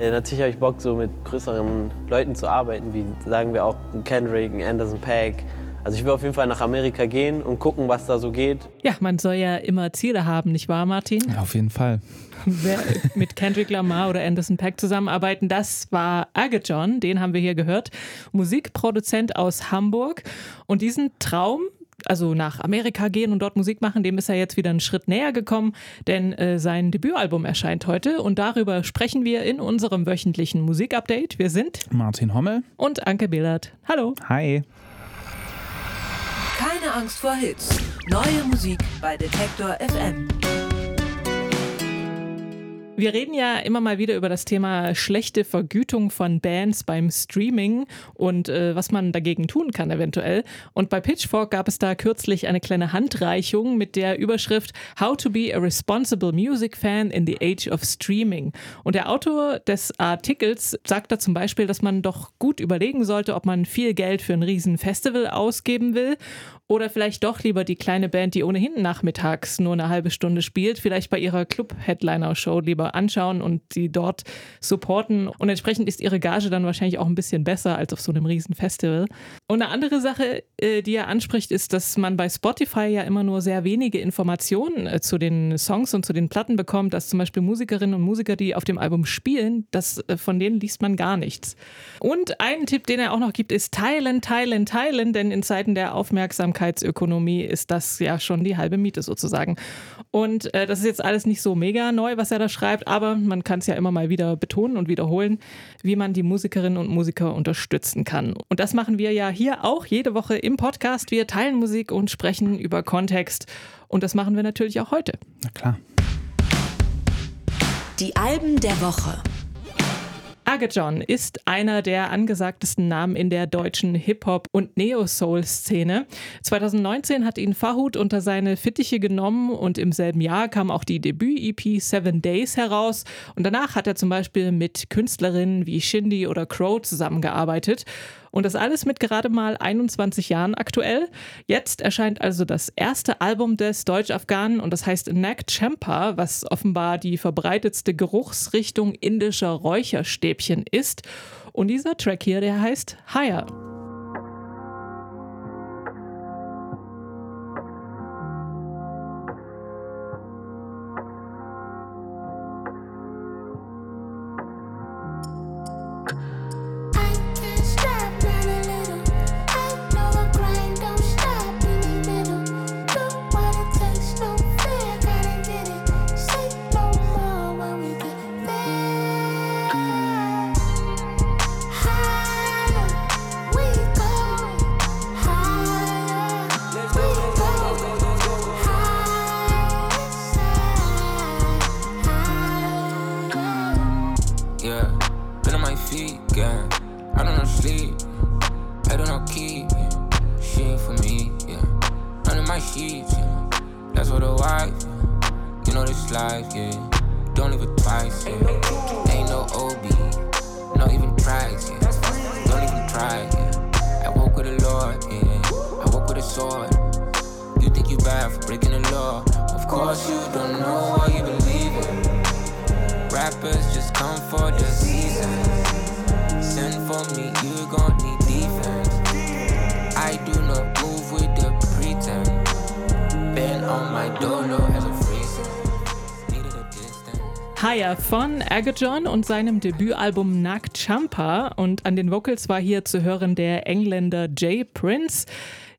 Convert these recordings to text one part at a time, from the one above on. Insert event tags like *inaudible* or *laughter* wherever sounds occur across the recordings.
Ja, natürlich habe ich Bock, so mit größeren Leuten zu arbeiten, wie sagen wir auch Kendrick, Anderson Paak. Also ich will auf jeden Fall nach Amerika gehen und gucken, was da so geht. Ja, man soll ja immer Ziele haben, nicht wahr, Martin? Ja, auf jeden Fall. Wer mit Kendrick Lamar oder Anderson Pack zusammenarbeiten, das war Agajon, den haben wir hier gehört, Musikproduzent aus Hamburg. Und diesen Traum, also nach Amerika gehen und dort Musik machen, dem ist er jetzt wieder einen Schritt näher gekommen, denn äh, sein Debütalbum erscheint heute und darüber sprechen wir in unserem wöchentlichen Musikupdate. Wir sind Martin Hommel und Anke Billert. Hallo. Hi. Keine Angst vor Hits. Neue Musik bei Detektor FM. Wir reden ja immer mal wieder über das Thema schlechte Vergütung von Bands beim Streaming und äh, was man dagegen tun kann eventuell. Und bei Pitchfork gab es da kürzlich eine kleine Handreichung mit der Überschrift How to be a responsible music fan in the age of streaming. Und der Autor des Artikels sagt da zum Beispiel, dass man doch gut überlegen sollte, ob man viel Geld für ein riesen Festival ausgeben will oder vielleicht doch lieber die kleine Band, die ohnehin nachmittags nur eine halbe Stunde spielt, vielleicht bei ihrer Club-Headliner-Show lieber anschauen und sie dort supporten. Und entsprechend ist ihre Gage dann wahrscheinlich auch ein bisschen besser als auf so einem riesen Festival. Und eine andere Sache, äh, die er anspricht, ist, dass man bei Spotify ja immer nur sehr wenige Informationen äh, zu den Songs und zu den Platten bekommt, dass zum Beispiel Musikerinnen und Musiker, die auf dem Album spielen, das, äh, von denen liest man gar nichts. Und einen Tipp, den er auch noch gibt, ist teilen, teilen, teilen, denn in Zeiten der Aufmerksamkeit Aufmerksamkeitsökonomie ist das ja schon die halbe Miete sozusagen. Und äh, das ist jetzt alles nicht so mega neu, was er da schreibt, aber man kann es ja immer mal wieder betonen und wiederholen, wie man die Musikerinnen und Musiker unterstützen kann. Und das machen wir ja hier auch jede Woche im Podcast. Wir teilen Musik und sprechen über Kontext. Und das machen wir natürlich auch heute. Na klar. Die Alben der Woche. Agajon ist einer der angesagtesten Namen in der deutschen Hip-Hop- und Neo-Soul-Szene. 2019 hat ihn Fahut unter seine Fittiche genommen und im selben Jahr kam auch die Debüt-EP Seven Days heraus. Und danach hat er zum Beispiel mit Künstlerinnen wie Shindy oder Crow zusammengearbeitet. Und das alles mit gerade mal 21 Jahren aktuell. Jetzt erscheint also das erste Album des Deutsch-Afghanen und das heißt Nak Champa, was offenbar die verbreitetste Geruchsrichtung indischer Räucherstäbchen ist. Und dieser Track hier, der heißt Higher. my sheets, yeah. That's what a wife, yeah. you know this life, yeah. Don't even twice, yeah. Ain't no OB, not even tries, yeah. Don't even try, yeah. I woke with the Lord, yeah. I walk with a sword. You think you bad for breaking the law? Of course you don't know what you believe in. Rappers just come for the season. Send for me, you gon' need Higher von Agajon und seinem Debütalbum Nackt Champa. Und an den Vocals war hier zu hören der Engländer Jay Prince.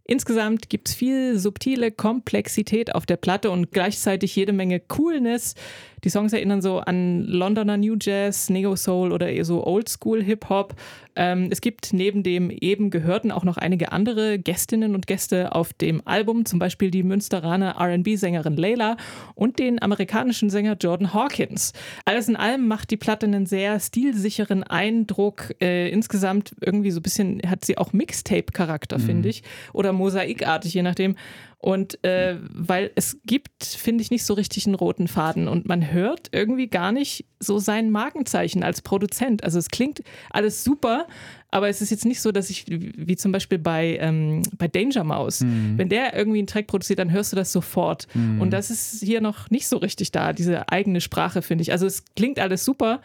Insgesamt gibt es viel subtile Komplexität auf der Platte und gleichzeitig jede Menge Coolness. Die Songs erinnern so an Londoner New Jazz, Neo Soul oder eher so Oldschool Hip Hop. Ähm, es gibt neben dem eben gehörten auch noch einige andere Gästinnen und Gäste auf dem Album, zum Beispiel die Münsteraner RB-Sängerin Layla und den amerikanischen Sänger Jordan Hawkins. Alles in allem macht die Platte einen sehr stilsicheren Eindruck. Äh, insgesamt irgendwie so ein bisschen hat sie auch Mixtape-Charakter, mhm. finde ich, oder mosaikartig, je nachdem. Und äh, weil es gibt, finde ich, nicht so richtig einen roten Faden und man hört irgendwie gar nicht so sein Markenzeichen als Produzent. Also es klingt alles super, aber es ist jetzt nicht so, dass ich, wie zum Beispiel bei, ähm, bei Danger Mouse, mhm. wenn der irgendwie einen Track produziert, dann hörst du das sofort. Mhm. Und das ist hier noch nicht so richtig da, diese eigene Sprache, finde ich. Also es klingt alles super,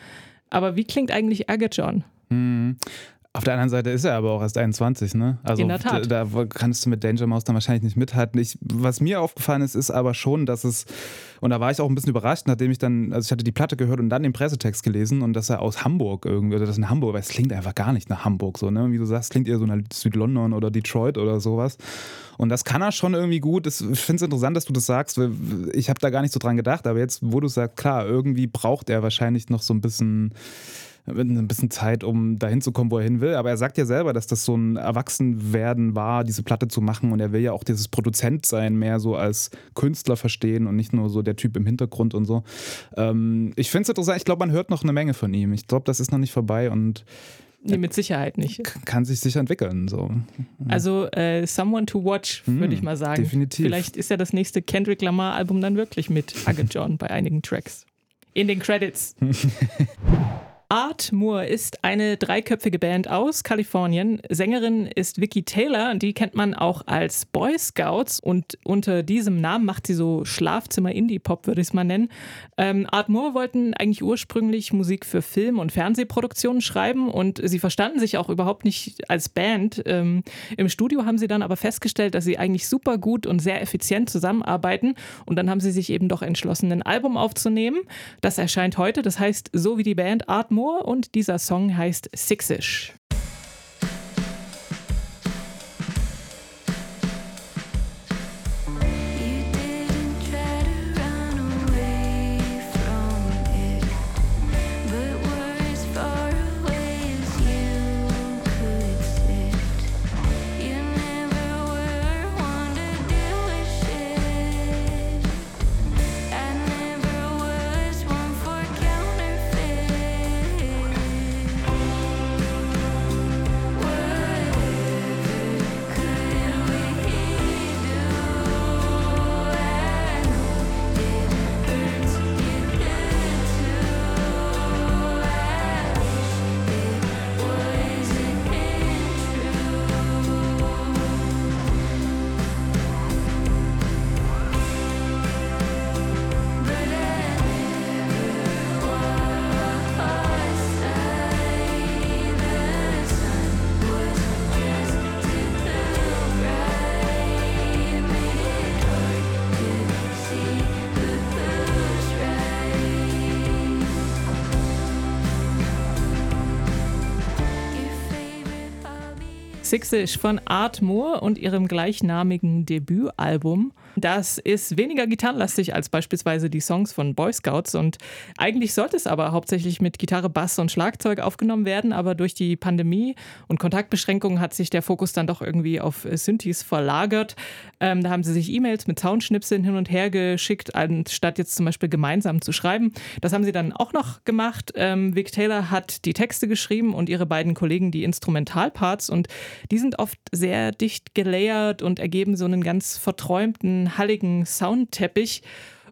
aber wie klingt eigentlich Agajon? Mhm. Auf der anderen Seite ist er aber auch erst 21, ne? Also In der Tat. Da, da kannst du mit Danger Mouse dann wahrscheinlich nicht mithalten. Ich, was mir aufgefallen ist, ist aber schon, dass es, und da war ich auch ein bisschen überrascht, nachdem ich dann, also ich hatte die Platte gehört und dann den Pressetext gelesen und dass er aus Hamburg irgendwie, oder das in Hamburg, weil es klingt einfach gar nicht nach Hamburg so, ne? Wie du sagst, klingt eher so nach Südlondon oder Detroit oder sowas. Und das kann er schon irgendwie gut. ich finde es interessant, dass du das sagst. Ich habe da gar nicht so dran gedacht, aber jetzt, wo du sagst, klar, irgendwie braucht er wahrscheinlich noch so ein bisschen ein bisschen Zeit, um dahin zu kommen, wo er hin will. Aber er sagt ja selber, dass das so ein Erwachsenwerden war, diese Platte zu machen. Und er will ja auch dieses Produzentsein mehr so als Künstler verstehen und nicht nur so der Typ im Hintergrund und so. Ähm, ich finde es interessant. Ich glaube, man hört noch eine Menge von ihm. Ich glaube, das ist noch nicht vorbei und Nee, mit Sicherheit nicht. Kann sich sicher entwickeln. So. Also äh, Someone to Watch, würde hm, ich mal sagen. Definitiv. Vielleicht ist ja das nächste Kendrick Lamar-Album dann wirklich mit Agate John bei einigen Tracks. In den Credits. *laughs* Art Moore ist eine dreiköpfige Band aus Kalifornien. Sängerin ist Vicky Taylor, die kennt man auch als Boy Scouts und unter diesem Namen macht sie so Schlafzimmer-Indie-Pop, würde ich es mal nennen. Ähm, Art Moore wollten eigentlich ursprünglich Musik für Film- und Fernsehproduktionen schreiben und sie verstanden sich auch überhaupt nicht als Band. Ähm, Im Studio haben sie dann aber festgestellt, dass sie eigentlich super gut und sehr effizient zusammenarbeiten und dann haben sie sich eben doch entschlossen, ein Album aufzunehmen. Das erscheint heute, das heißt so wie die Band Art Moore Moore und dieser Song heißt Sixish. Sixish von Art Moore und ihrem gleichnamigen Debütalbum. Das ist weniger gitarrenlastig als beispielsweise die Songs von Boy Scouts und eigentlich sollte es aber hauptsächlich mit Gitarre, Bass und Schlagzeug aufgenommen werden, aber durch die Pandemie und Kontaktbeschränkungen hat sich der Fokus dann doch irgendwie auf Synthes verlagert. Ähm, da haben sie sich E-Mails mit Soundschnipseln hin und her geschickt, anstatt jetzt zum Beispiel gemeinsam zu schreiben. Das haben sie dann auch noch gemacht. Ähm, Vic Taylor hat die Texte geschrieben und ihre beiden Kollegen die Instrumentalparts und die sind oft sehr dicht gelayert und ergeben so einen ganz verträumten halligen Soundteppich.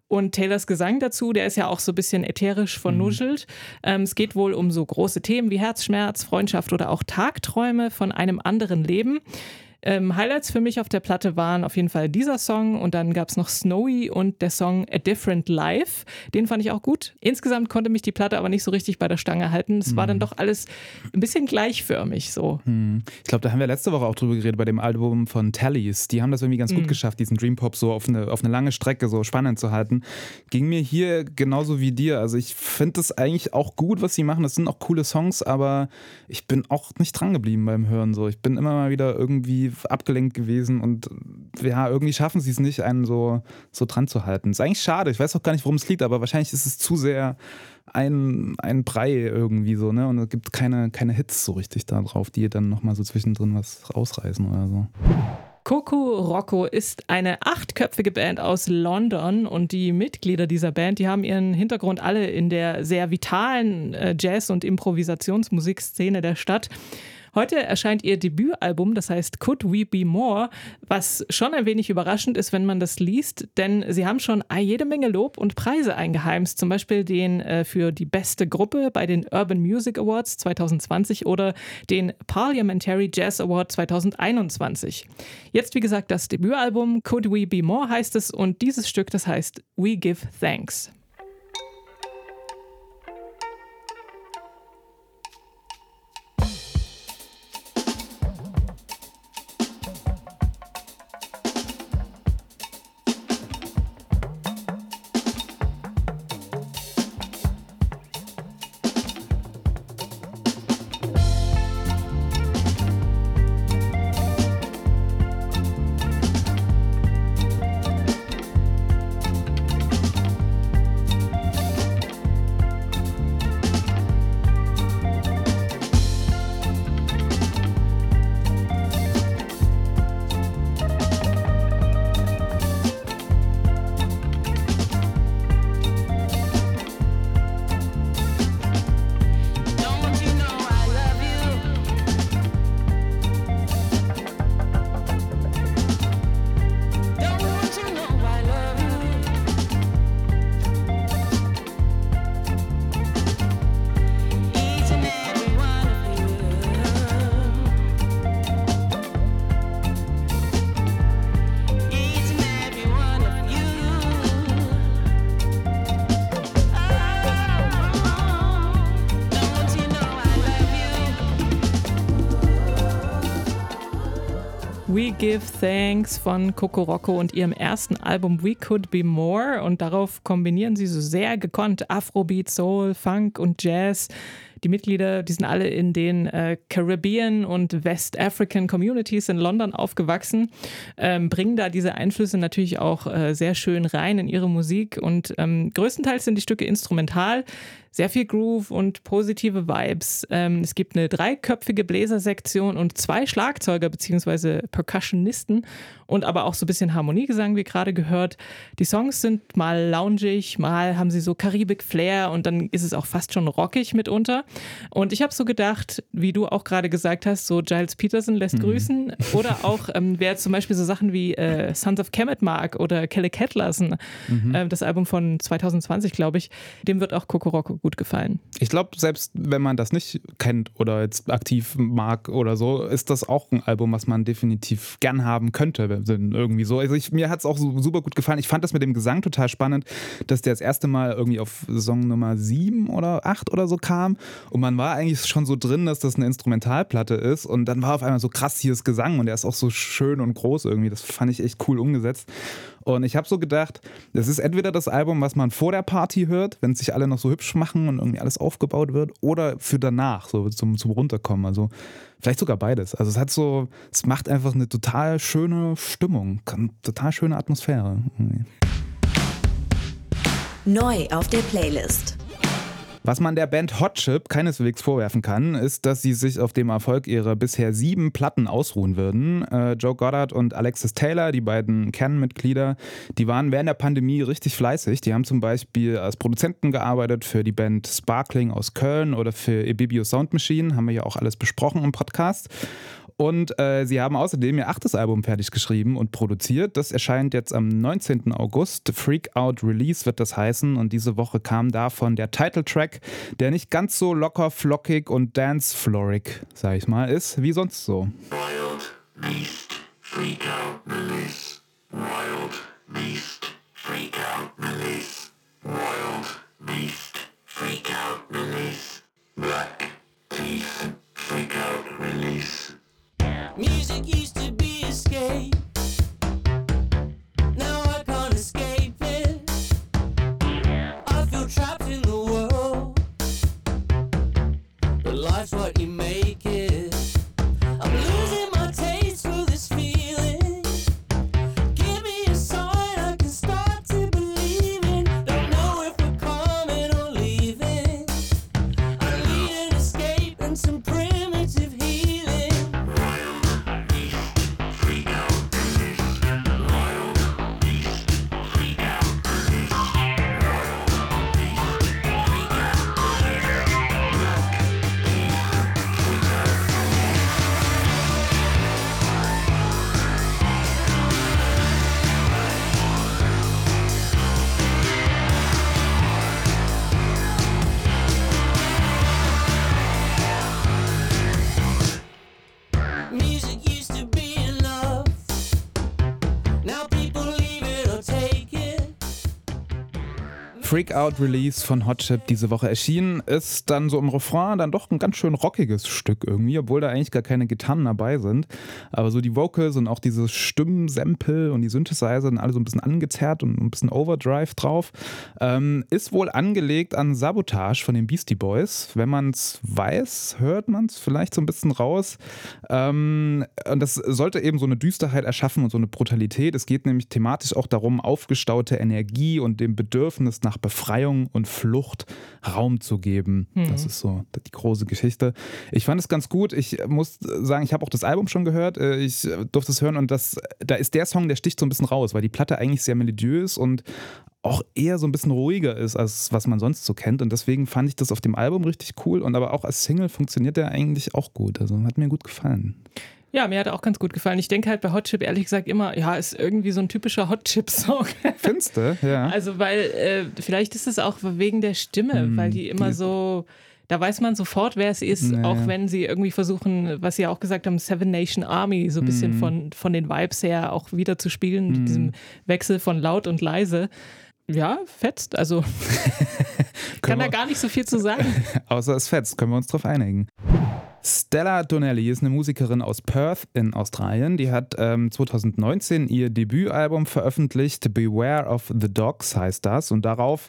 Und Taylors Gesang dazu, der ist ja auch so ein bisschen ätherisch vernuschelt. Mhm. Ähm, es geht wohl um so große Themen wie Herzschmerz, Freundschaft oder auch Tagträume von einem anderen Leben. Ähm, Highlights für mich auf der Platte waren auf jeden Fall dieser Song und dann gab es noch Snowy und der Song A Different Life. Den fand ich auch gut. Insgesamt konnte mich die Platte aber nicht so richtig bei der Stange halten. Es mhm. war dann doch alles ein bisschen gleichförmig so. Mhm. Ich glaube, da haben wir letzte Woche auch drüber geredet bei dem Album von Tallies. Die haben das irgendwie ganz mhm. gut geschafft, diesen Dream Pop so auf eine, auf eine lange Strecke so spannend zu halten. Ging mir hier genauso wie dir. Also ich finde das eigentlich auch gut, was sie machen. Das sind auch coole Songs, aber ich bin auch nicht dran geblieben beim Hören. So. Ich bin immer mal wieder irgendwie abgelenkt gewesen und ja, irgendwie schaffen sie es nicht, einen so, so dran zu halten. Ist eigentlich schade, ich weiß auch gar nicht, worum es liegt, aber wahrscheinlich ist es zu sehr ein, ein Brei irgendwie so, ne? Und es gibt keine, keine Hits so richtig da drauf, die dann nochmal so zwischendrin was rausreißen oder so. Coco Rocco ist eine achtköpfige Band aus London und die Mitglieder dieser Band, die haben ihren Hintergrund alle in der sehr vitalen äh, Jazz- und Improvisationsmusikszene der Stadt. Heute erscheint ihr Debütalbum, das heißt Could We Be More, was schon ein wenig überraschend ist, wenn man das liest, denn sie haben schon jede Menge Lob und Preise eingeheimst, zum Beispiel den äh, für die beste Gruppe bei den Urban Music Awards 2020 oder den Parliamentary Jazz Award 2021. Jetzt, wie gesagt, das Debütalbum Could We Be More heißt es und dieses Stück, das heißt We Give Thanks. Give Thanks von Coco Rocco und ihrem ersten Album We Could Be More. Und darauf kombinieren sie so sehr gekonnt Afrobeat, Soul, Funk und Jazz. Die Mitglieder, die sind alle in den äh, Caribbean und West African Communities in London aufgewachsen, ähm, bringen da diese Einflüsse natürlich auch äh, sehr schön rein in ihre Musik und ähm, größtenteils sind die Stücke instrumental sehr viel Groove und positive Vibes. Ähm, es gibt eine dreiköpfige Bläsersektion und zwei Schlagzeuger bzw. Percussionisten und aber auch so ein bisschen Harmoniegesang, wie gerade gehört. Die Songs sind mal loungig, mal haben sie so Karibik-Flair und dann ist es auch fast schon rockig mitunter. Und ich habe so gedacht, wie du auch gerade gesagt hast, so Giles Peterson lässt mhm. grüßen oder auch ähm, wer zum Beispiel so Sachen wie äh, Sons of Kemet mag oder Kelly lassen, mhm. äh, das Album von 2020, glaube ich, dem wird auch Kokoroko gut gefallen. Ich glaube, selbst wenn man das nicht kennt oder jetzt aktiv mag oder so, ist das auch ein Album, was man definitiv gern haben könnte. Irgendwie so. Also ich, mir hat es auch super gut gefallen. Ich fand das mit dem Gesang total spannend, dass der das erste Mal irgendwie auf Song Nummer 7 oder 8 oder so kam. Und man war eigentlich schon so drin, dass das eine Instrumentalplatte ist. Und dann war auf einmal so krass hier das Gesang und er ist auch so schön und groß irgendwie. Das fand ich echt cool umgesetzt. Und ich habe so gedacht, das ist entweder das Album, was man vor der Party hört, wenn sich alle noch so hübsch machen und irgendwie alles aufgebaut wird, oder für danach, so zum, zum Runterkommen. Also vielleicht sogar beides. Also es hat so, es macht einfach eine total schöne Stimmung, eine total schöne Atmosphäre. Irgendwie. Neu auf der Playlist. Was man der Band Hot Chip keineswegs vorwerfen kann, ist, dass sie sich auf dem Erfolg ihrer bisher sieben Platten ausruhen würden. Äh, Joe Goddard und Alexis Taylor, die beiden Kernmitglieder, die waren während der Pandemie richtig fleißig. Die haben zum Beispiel als Produzenten gearbeitet für die Band Sparkling aus Köln oder für Ebibio Sound Machine, haben wir ja auch alles besprochen im Podcast. Und äh, sie haben außerdem ihr achtes Album fertig geschrieben und produziert. Das erscheint jetzt am 19. August. Freak Out Release wird das heißen. Und diese Woche kam davon der Titeltrack, der nicht ganz so locker, flockig und dance-florig, sag ich mal, ist wie sonst so. Wild Beast Freak Freak Out Release von Hot Chip diese Woche erschienen, ist dann so im Refrain dann doch ein ganz schön rockiges Stück irgendwie, obwohl da eigentlich gar keine Gitarren dabei sind. Aber so die Vocals und auch diese Stimmensample und die Synthesizer sind alle so ein bisschen angezerrt und ein bisschen Overdrive drauf. Ähm, ist wohl angelegt an Sabotage von den Beastie Boys. Wenn man es weiß, hört man es vielleicht so ein bisschen raus. Ähm, und das sollte eben so eine Düsterheit erschaffen und so eine Brutalität. Es geht nämlich thematisch auch darum, aufgestaute Energie und dem Bedürfnis nach Befreiung und Flucht Raum zu geben. Mhm. Das ist so die große Geschichte. Ich fand es ganz gut. Ich muss sagen, ich habe auch das Album schon gehört. Äh, ich durfte es hören und das, da ist der Song, der sticht so ein bisschen raus, weil die Platte eigentlich sehr melodiös und auch eher so ein bisschen ruhiger ist, als was man sonst so kennt. Und deswegen fand ich das auf dem Album richtig cool. Und aber auch als Single funktioniert der eigentlich auch gut. Also hat mir gut gefallen. Ja, mir hat er auch ganz gut gefallen. Ich denke halt bei Hot Chip ehrlich gesagt immer, ja, ist irgendwie so ein typischer Hot Chip-Song. *laughs* Findest du? Ja. Also, weil äh, vielleicht ist es auch wegen der Stimme, mm, weil die immer so da weiß man sofort, wer es ist, naja. auch wenn sie irgendwie versuchen, was sie auch gesagt haben, Seven Nation Army, so ein bisschen mm. von, von den Vibes her auch wieder zu spielen, mit diesem Wechsel von laut und leise. Ja, fetzt. Also *laughs* kann da gar nicht so viel zu sagen. *laughs* Außer es fetzt, können wir uns drauf einigen. Stella Donnelly ist eine Musikerin aus Perth in Australien. Die hat ähm, 2019 ihr Debütalbum veröffentlicht. Beware of the Dogs heißt das. Und darauf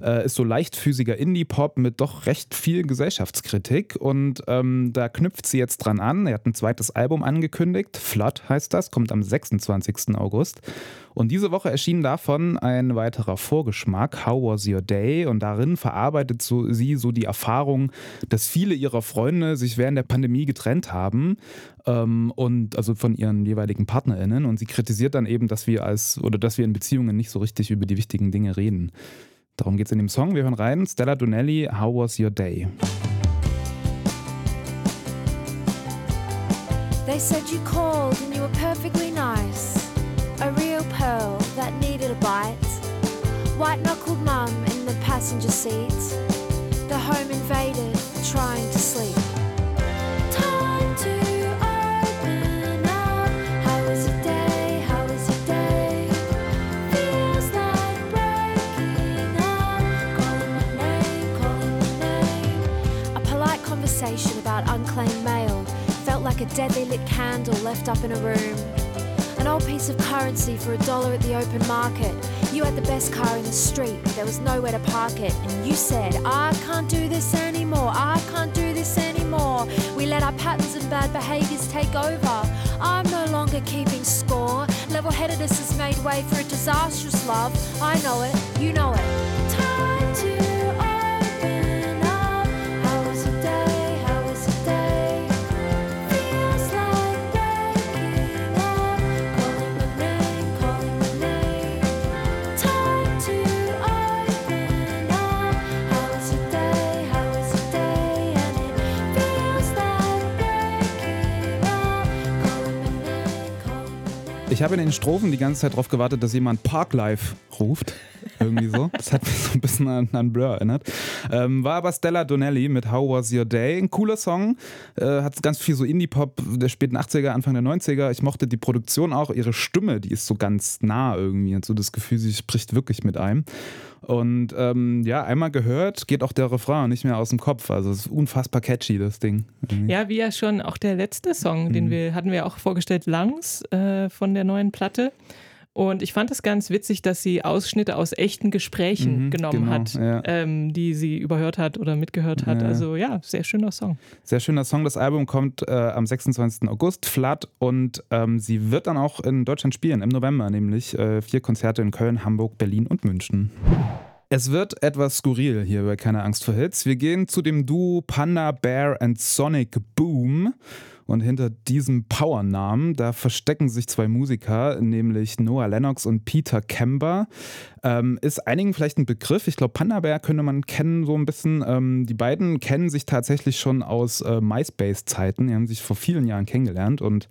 äh, ist so leichtfüßiger Indie-Pop mit doch recht viel Gesellschaftskritik. Und ähm, da knüpft sie jetzt dran an. Er hat ein zweites Album angekündigt. Flood heißt das, kommt am 26. August. Und diese Woche erschien davon ein weiterer Vorgeschmack, How Was Your Day? Und darin verarbeitet so, sie so die Erfahrung, dass viele ihrer Freunde sich während der Pandemie getrennt haben ähm, und also von ihren jeweiligen PartnerInnen. Und sie kritisiert dann eben, dass wir als oder dass wir in Beziehungen nicht so richtig über die wichtigen Dinge reden. Darum geht es in dem Song. Wir hören rein. Stella Donnelly, How Was Your Day? They said you called and you were perfectly nice. a real pearl that needed a bite. White knuckled mum in the passenger seat, the home invader trying to sleep. Time to about unclaimed mail. Felt like a deadly lit candle left up in a room an old piece of currency for a dollar at the open market. You had the best car in the street, but there was nowhere to park it. And you said, I can't do this anymore, I can't do this anymore. We let our patterns and bad behaviors take over. I'm no longer keeping score. Level headedness has made way for a disastrous love. I know it, you know it. Ich habe in den Strophen die ganze Zeit darauf gewartet, dass jemand Parklife ruft. Irgendwie so. Das hat mich so ein bisschen an, an Blur erinnert. Ähm, war aber Stella Donnelly mit How Was Your Day. Ein cooler Song. Äh, hat ganz viel so Indie-Pop der späten 80er, Anfang der 90er. Ich mochte die Produktion auch. Ihre Stimme, die ist so ganz nah irgendwie. Und so das Gefühl, sie spricht wirklich mit einem. Und ähm, ja, einmal gehört, geht auch der Refrain nicht mehr aus dem Kopf. Also es ist unfassbar catchy, das Ding. Irgendwie. Ja, wie ja schon auch der letzte Song, den mhm. wir hatten wir auch vorgestellt, Langs äh, von der neuen Platte. Und ich fand es ganz witzig, dass sie Ausschnitte aus echten Gesprächen mhm, genommen genau, hat, ja. ähm, die sie überhört hat oder mitgehört hat. Ja. Also ja, sehr schöner Song. Sehr schöner Song. Das Album kommt äh, am 26. August, Flood. Und ähm, sie wird dann auch in Deutschland spielen, im November nämlich. Äh, vier Konzerte in Köln, Hamburg, Berlin und München. Es wird etwas skurril hier bei Keine Angst vor Hits. Wir gehen zu dem Duo Panda Bear and Sonic Boom. Und hinter diesem Powernamen, da verstecken sich zwei Musiker, nämlich Noah Lennox und Peter Kember. Ähm, ist einigen vielleicht ein Begriff. Ich glaube, Panda Bear könnte man kennen so ein bisschen. Ähm, die beiden kennen sich tatsächlich schon aus äh, MySpace-Zeiten. Die haben sich vor vielen Jahren kennengelernt und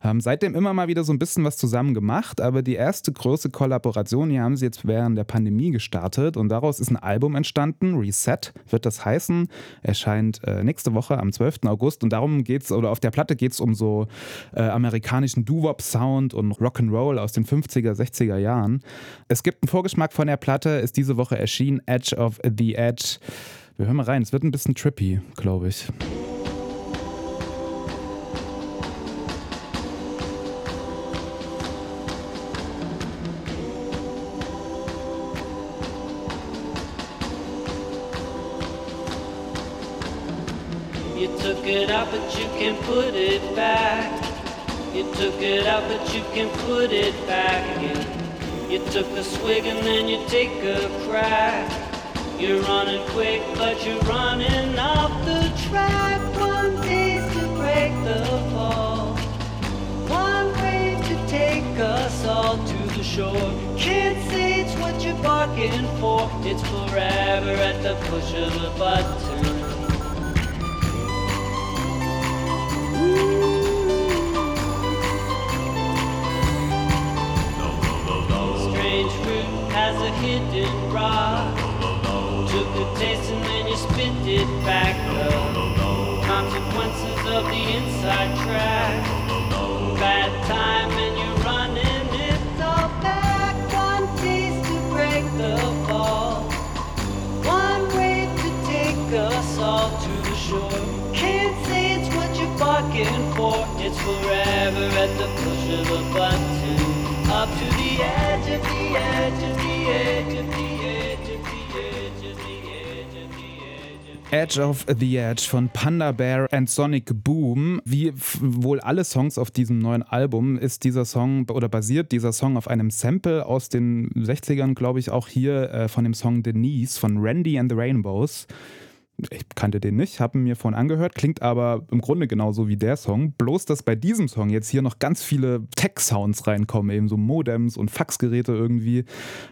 haben seitdem immer mal wieder so ein bisschen was zusammen gemacht. Aber die erste große Kollaboration, die haben sie jetzt während der Pandemie gestartet und daraus ist ein Album entstanden. Reset wird das heißen. Erscheint äh, nächste Woche am 12. August und darum geht es, oder auf der Platte geht es um so äh, amerikanischen Doo-Wop-Sound und Rock'n'Roll aus den 50er, 60er Jahren. Es gibt einen Vorgeschmack von der Platte, ist diese Woche erschienen, Edge of the Edge. Wir hören mal rein, es wird ein bisschen trippy, glaube ich. But you can put it back. You took it out, but you can put it back again. You took a swig and then you take a crack. You're running quick, but you're running off the track. One taste to break the fall. One way to take us all to the shore. Can't say it's what you're barking for. It's forever at the push of a button. Of the inside track. Bad time barking for. It's forever at the push of a button. Up to the edge of the edge of the edge of the edge of the edge von Panda Bear and Sonic Boom. Wie wohl alle Songs auf diesem neuen Album ist dieser Song oder basiert dieser Song auf einem Sample aus den 60ern, glaube ich, auch hier äh, von dem Song Denise von Randy and the Rainbows. Ich kannte den nicht, habe ihn mir vorhin angehört, klingt aber im Grunde genauso wie der Song. Bloß, dass bei diesem Song jetzt hier noch ganz viele Tech-Sounds reinkommen, eben so Modems und Faxgeräte irgendwie.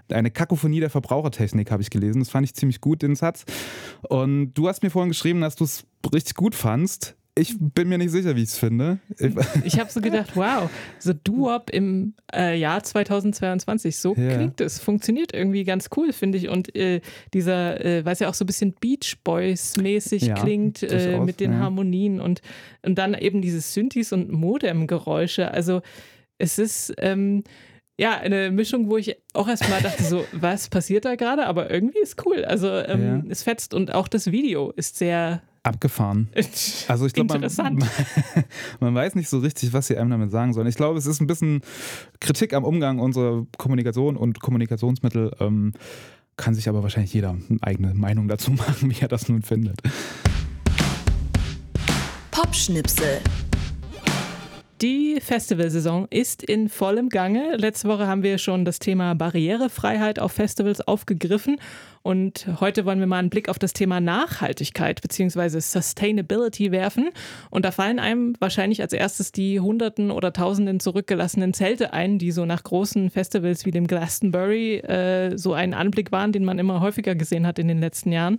Eine Kakophonie der Verbrauchertechnik habe ich gelesen. Das fand ich ziemlich gut, den Satz. Und du hast mir vorhin geschrieben, dass du es richtig gut fandst. Ich bin mir nicht sicher, wie ich es finde. Ich, Ich habe so gedacht, wow, so Doo-Wop im äh, Jahr 2022, so Ja. klingt es. Funktioniert irgendwie ganz cool, finde ich. Und äh, dieser, äh, weil es ja auch so ein bisschen Beach Boys-mäßig Ja, klingt äh, mit den ja. Harmonien und, und dann eben diese Synthes und Modem-Geräusche. Also es ist. Ähm, ja, eine Mischung, wo ich auch erstmal dachte, so, was passiert da gerade? Aber irgendwie ist cool. Also, ähm, es fetzt und auch das Video ist sehr abgefahren. *laughs* Also ich glaube, man, interessant. *laughs* man weiß nicht so richtig, was sie einem damit sagen sollen. Ich glaube, es ist ein bisschen Kritik am Umgang unserer Kommunikation und Kommunikationsmittel. Ähm, kann sich aber wahrscheinlich jeder eine eigene Meinung dazu *laughs* machen, wie er das nun findet. Popschnipsel. Die Festivalsaison ist in vollem Gange. Letzte Woche haben wir schon das Thema Barrierefreiheit auf Festivals aufgegriffen und heute wollen wir mal einen Blick auf das Thema Nachhaltigkeit bzw. Sustainability werfen. Und da fallen einem wahrscheinlich als erstes die Hunderten oder Tausenden zurückgelassenen Zelte ein, die so nach großen Festivals wie dem Glastonbury äh, so ein Anblick waren, den man immer häufiger gesehen hat in den letzten Jahren.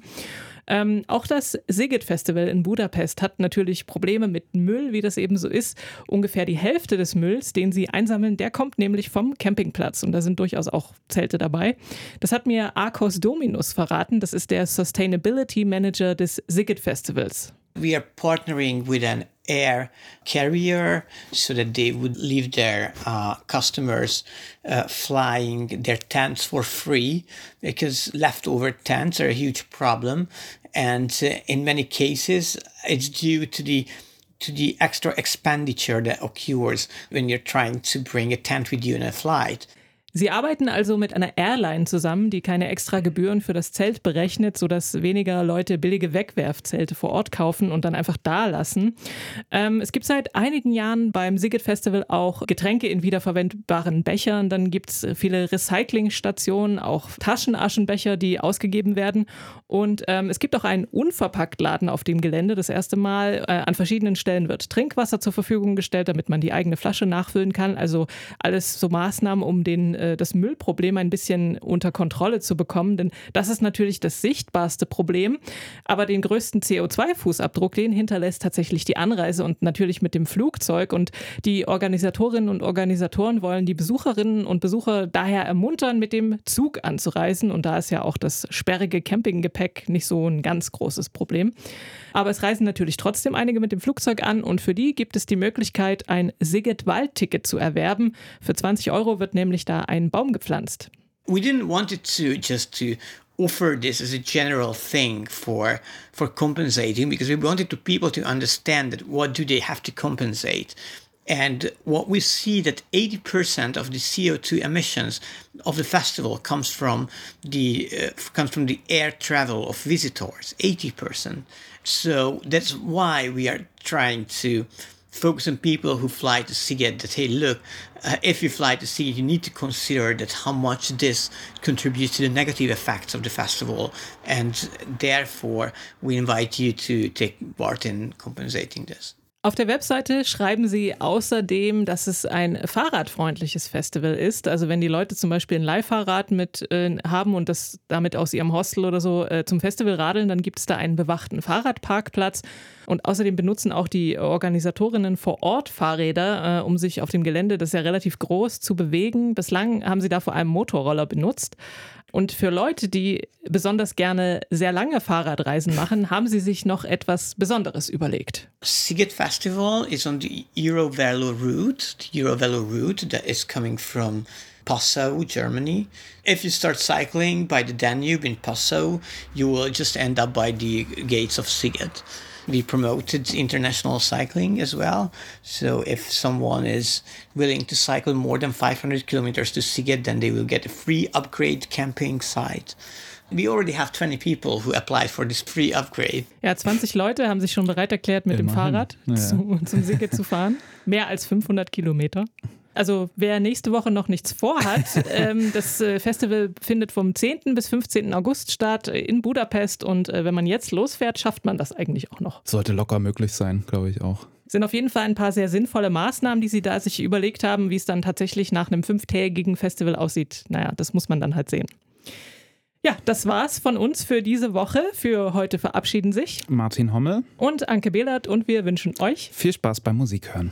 Ähm, auch das Sigit Festival in Budapest hat natürlich Probleme mit Müll, wie das eben so ist. Ungefähr die Hälfte des Mülls, den sie einsammeln, der kommt nämlich vom Campingplatz und da sind durchaus auch Zelte dabei. Das hat mir Arcos Dominus verraten. Das ist der Sustainability Manager des Sigit Festivals. We are partnering with an air carrier so that they would leave their uh, customers uh, flying their tents for free because leftover tents are a huge problem. And uh, in many cases, it's due to the to the extra expenditure that occurs when you're trying to bring a tent with you in a flight. Sie arbeiten also mit einer Airline zusammen, die keine extra Gebühren für das Zelt berechnet, sodass weniger Leute billige Wegwerfzelte vor Ort kaufen und dann einfach da lassen. Ähm, es gibt seit einigen Jahren beim Sigit Festival auch Getränke in wiederverwendbaren Bechern. Dann gibt es viele Recyclingstationen, auch Taschenaschenbecher, die ausgegeben werden. Und ähm, es gibt auch einen Unverpacktladen auf dem Gelände. Das erste Mal äh, an verschiedenen Stellen wird Trinkwasser zur Verfügung gestellt, damit man die eigene Flasche nachfüllen kann. Also alles so Maßnahmen, um den äh, äh, das Müllproblem ein bisschen unter Kontrolle zu bekommen, denn das ist natürlich das sichtbarste Problem. Aber den größten CO2-Fußabdruck, den hinterlässt tatsächlich die Anreise und natürlich mit dem Flugzeug. Und die Organisatorinnen und Organisatoren wollen die Besucherinnen und Besucher daher ermuntern, mit dem Zug anzureisen. Und da ist ja auch das sperrige Campinggepäck nicht so ein ganz großes Problem. Aber es reisen natürlich trotzdem einige mit dem Flugzeug an und für die gibt es die Möglichkeit, ein Siget-Wald-Ticket zu erwerben. Für 20 Euro wird nämlich da ein Baum gepflanzt. We didn't want it to just to offer this as a general thing for for compensating because we wanted to people to understand that what do they have to compensate and what we see that 80% of the CO2 emissions of the festival comes from the uh, comes from the air travel of visitors 80% so that's why we are trying to focus on people who fly to see it that hey look uh, if you fly to see it you need to consider that how much this contributes to the negative effects of the festival. And therefore we invite you to take part in compensating this Auf der Webseite schreiben sie außerdem, dass es ein fahrradfreundliches Festival ist. Also wenn die Leute zum Beispiel ein Leihfahrrad mit äh, haben und das damit aus ihrem Hostel oder so äh, zum Festival radeln, dann gibt es da einen bewachten Fahrradparkplatz. Und außerdem benutzen auch die Organisatorinnen vor Ort Fahrräder, äh, um sich auf dem Gelände, das ist ja relativ groß, zu bewegen. Bislang haben sie da vor allem Motorroller benutzt. Und für Leute, die besonders gerne sehr lange Fahrradreisen machen, haben sie sich noch etwas Besonderes überlegt. Siget Festival is on the Eurovelo route, the Eurovelo route that is coming from Passau, Germany. If you start cycling by the Danube in Passau, you will just end up by the gates of Siget. We promoted international cycling as well. So if someone is willing to cycle more than 500 kilometers to Siget, then they will get a free upgrade camping site. We already have 20 people who applied for this free upgrade. Ja, 20 Leute haben sich schon bereit erklärt, mit dem Immerhin. Fahrrad Ja. zu, zum Siget zu fahren. Mehr als 500 Kilometer. Also wer nächste Woche noch nichts vorhat, *laughs* ähm, das äh, Festival findet vom 10. bis 15. August statt in Budapest und äh, wenn man jetzt losfährt, schafft man das eigentlich auch noch. Sollte locker möglich sein, glaube ich auch. Sind auf jeden Fall ein paar sehr sinnvolle Maßnahmen, die sie da sich überlegt haben, wie es dann tatsächlich nach einem fünftägigen Festival aussieht. Naja, das muss man dann halt sehen. Ja, das war's von uns für diese Woche. Für heute verabschieden sich Martin Hommel, und Anke Behlert und wir wünschen euch viel Spaß beim Musikhören.